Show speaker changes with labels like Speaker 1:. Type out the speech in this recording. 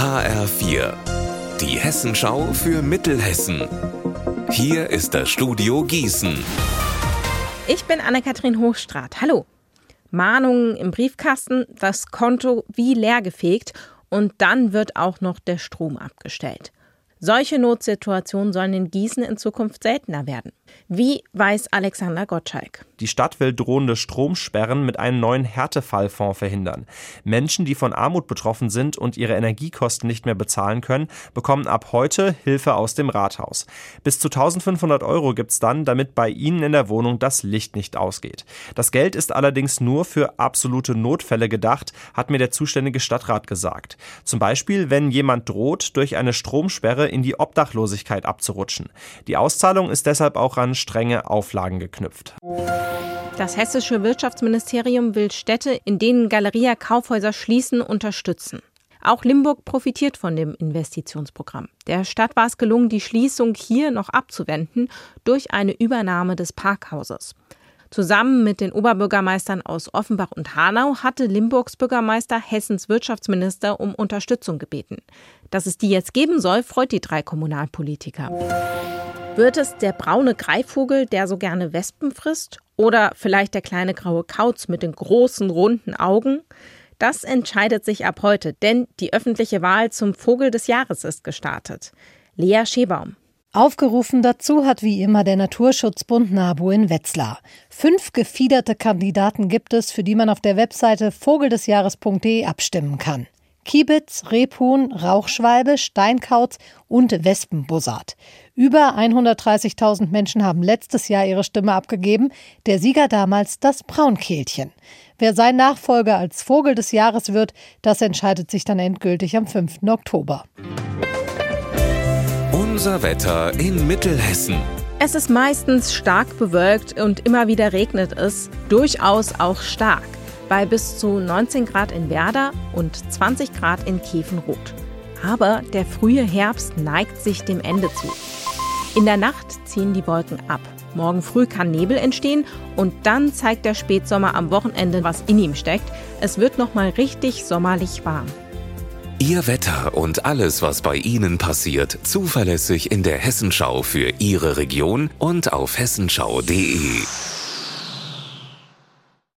Speaker 1: HR4, die Hessenschau für Mittelhessen. Hier ist das Studio Gießen.
Speaker 2: Ich bin Anne-Kathrin Hochstrat. Hallo. Mahnungen im Briefkasten, das Konto wie leer gefegt und dann wird auch noch der Strom abgestellt. Solche Notsituationen sollen in Gießen in Zukunft seltener werden. Wie weiß Alexander Gottschalk?
Speaker 3: Die Stadt will drohende Stromsperren mit einem neuen Härtefallfonds verhindern. Menschen, die von Armut betroffen sind und ihre Energiekosten nicht mehr bezahlen können, bekommen ab heute Hilfe aus dem Rathaus. Bis zu 1500 Euro gibt's dann, damit bei Ihnen in der Wohnung das Licht nicht ausgeht. Das Geld ist allerdings nur für absolute Notfälle gedacht, hat mir der zuständige Stadtrat gesagt. Zum Beispiel, wenn jemand droht, durch eine Stromsperre in die Obdachlosigkeit abzurutschen. Die Auszahlung ist deshalb auch an strenge Auflagen geknüpft.
Speaker 2: Das hessische Wirtschaftsministerium will Städte, in denen Galeria Kaufhäuser schließen, unterstützen. Auch Limburg profitiert von dem Investitionsprogramm. Der Stadt war es gelungen, die Schließung hier noch abzuwenden durch eine Übernahme des Parkhauses. Zusammen mit den Oberbürgermeistern aus Offenbach und Hanau hatte Limburgs Bürgermeister Hessens Wirtschaftsminister um Unterstützung gebeten. Dass es die jetzt geben soll, freut die drei Kommunalpolitiker. Wird es der braune Greifvogel, der so gerne Wespen frisst? Oder vielleicht der kleine graue Kauz mit den großen runden Augen? Das entscheidet sich ab heute, denn die öffentliche Wahl zum Vogel des Jahres ist gestartet. Lea Schebaum.
Speaker 4: Aufgerufen dazu hat wie immer der Naturschutzbund NABU in Wetzlar. Fünf gefiederte Kandidaten gibt es, für die man auf der Webseite vogeldesjahres.de abstimmen kann. Kiebitz, Rebhuhn, Rauchschwalbe, Steinkauz und Wespenbussard. Über 130.000 Menschen haben letztes Jahr ihre Stimme abgegeben. Der Sieger damals das Braunkehlchen. Wer sein Nachfolger als Vogel des Jahres wird, das entscheidet sich dann endgültig am 5. Oktober.
Speaker 1: Unser Wetter in Mittelhessen.
Speaker 2: Es ist meistens stark bewölkt und immer wieder regnet es, durchaus auch stark, bei bis zu 19 Grad in Werder und 20 Grad in Käfenroth. Aber der frühe Herbst neigt sich dem Ende zu. In der Nacht ziehen die Wolken ab. Morgen früh kann Nebel entstehen und dann zeigt der Spätsommer am Wochenende, was in ihm steckt. Es wird noch mal richtig sommerlich warm.
Speaker 1: Ihr Wetter und alles, was bei Ihnen passiert, zuverlässig in der Hessenschau für Ihre Region und auf hessenschau.de.